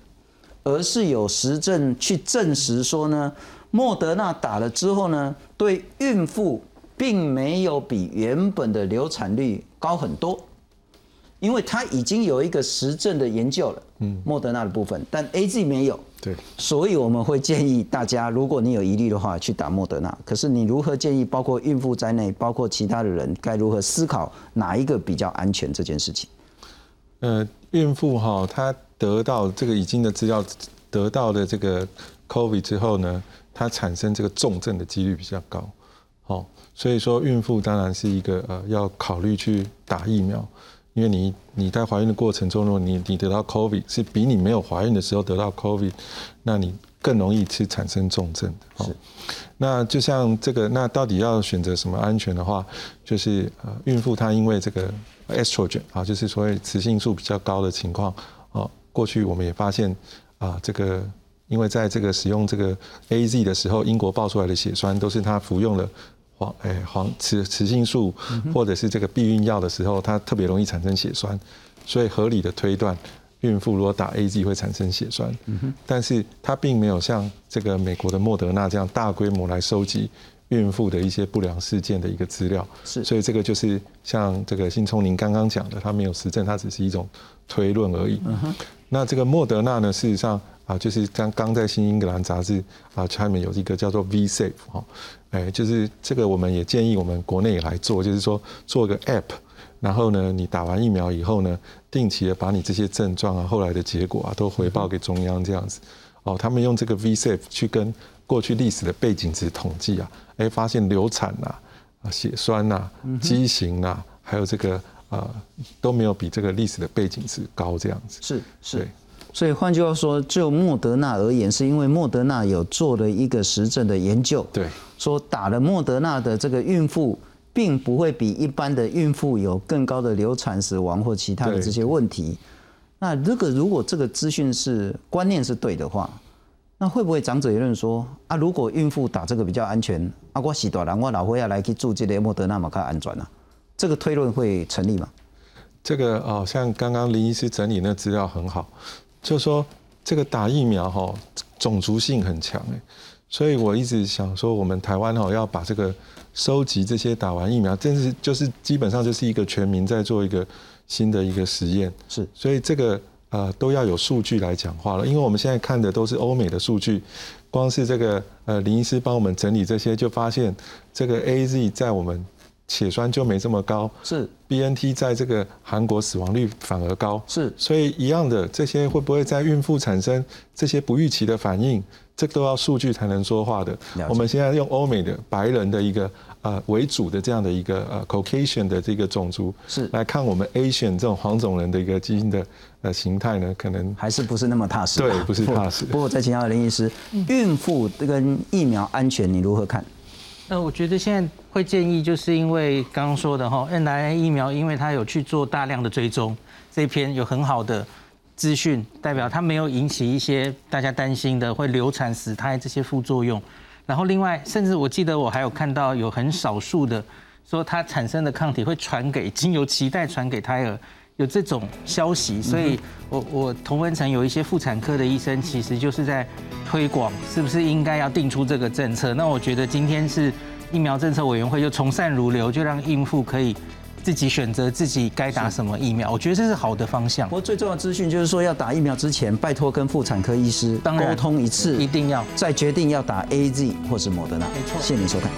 而是有实证去证实说呢。莫德纳打了之后呢，对孕妇并没有比原本的流产率高很多，因为它已经有一个实证的研究了。嗯，莫德纳的部分，但 A Z 没有。对，所以我们会建议大家，如果你有疑虑的话，去打莫德纳。可是你如何建议，包括孕妇在内，包括其他的人，该如何思考哪一个比较安全这件事情？呃，孕妇哈，她得到这个已经的资料，得到的这个 COVID 之后呢？它产生这个重症的几率比较高，好，所以说孕妇当然是一个呃要考虑去打疫苗，因为你你在怀孕的过程中，如果你你得到 COVID 是比你没有怀孕的时候得到 COVID，那你更容易去产生重症的。是，那就像这个，那到底要选择什么安全的话，就是呃孕妇她因为这个 estrogen 啊，就是所谓雌性素比较高的情况，啊，过去我们也发现啊这个。因为在这个使用这个 A Z 的时候，英国爆出来的血栓都是他服用了黄诶黄雌雌性素或者是这个避孕药的时候，它特别容易产生血栓，所以合理的推断，孕妇如果打 A Z 会产生血栓。但是它并没有像这个美国的莫德纳这样大规模来收集孕妇的一些不良事件的一个资料。是，所以这个就是像这个新聪您刚刚讲的，它没有实证，它只是一种推论而已。那这个莫德纳呢，事实上。啊，就是刚刚在新英格兰杂志啊，下面有一个叫做 V Safe 哈，哎，就是这个我们也建议我们国内也来做，就是说做个 App，然后呢，你打完疫苗以后呢，定期的把你这些症状啊、后来的结果啊都回报给中央这样子。哦，他们用这个 V Safe 去跟过去历史的背景值统计啊，哎，发现流产呐、啊血栓呐、畸形呐，还有这个啊都没有比这个历史的背景值高这样子。是是。所以换句话说，就莫德纳而言，是因为莫德纳有做了一个实证的研究，对，说打了莫德纳的这个孕妇，并不会比一般的孕妇有更高的流产死亡或其他的这些问题。那这个如果这个资讯是观念是对的话，那会不会长者也认说啊？如果孕妇打这个比较安全，啊，我洗大人，我老婆要来去住这个莫德纳嘛，较安全啊？这个推论会成立吗？这个哦，像刚刚林医师整理那资料很好。就说这个打疫苗哈，种族性很强哎，所以我一直想说，我们台湾哈要把这个收集这些打完疫苗，真是就是基本上就是一个全民在做一个新的一个实验，是，所以这个呃都要有数据来讲话了，因为我们现在看的都是欧美的数据，光是这个呃林医师帮我们整理这些，就发现这个 A Z 在我们。血栓就没这么高，是 B N T 在这个韩国死亡率反而高，是，所以一样的这些会不会在孕妇产生这些不预期的反应，这都要数据才能说话的。我们现在用欧美的白人的一个呃为主的这样的一个呃 Caucasian 的这个种族是来看我们 Asian 这种黄种人的一个基因的呃形态呢，可能还是不是那么踏实。对，不是踏实。不过再请教林医师，孕妇这个疫苗安全你如何看？那我觉得现在会建议，就是因为刚刚说的哈，n I A 疫苗，因为它有去做大量的追踪，这篇有很好的资讯，代表它没有引起一些大家担心的会流产、死胎这些副作用。然后另外，甚至我记得我还有看到有很少数的说它产生的抗体会传给经由脐带传给胎儿，有这种消息。所以我我同温层有一些妇产科的医生，其实就是在推广，是不是应该要定出这个政策？那我觉得今天是疫苗政策委员会就从善如流，就让孕妇可以。自己选择自己该打什么疫苗，我觉得这是好的方向。不过最重要的资讯就是说，要打疫苗之前，拜托跟妇产科医师沟通一次，一定要再决定要打 A Z 或是莫德纳。没错，谢谢您收看。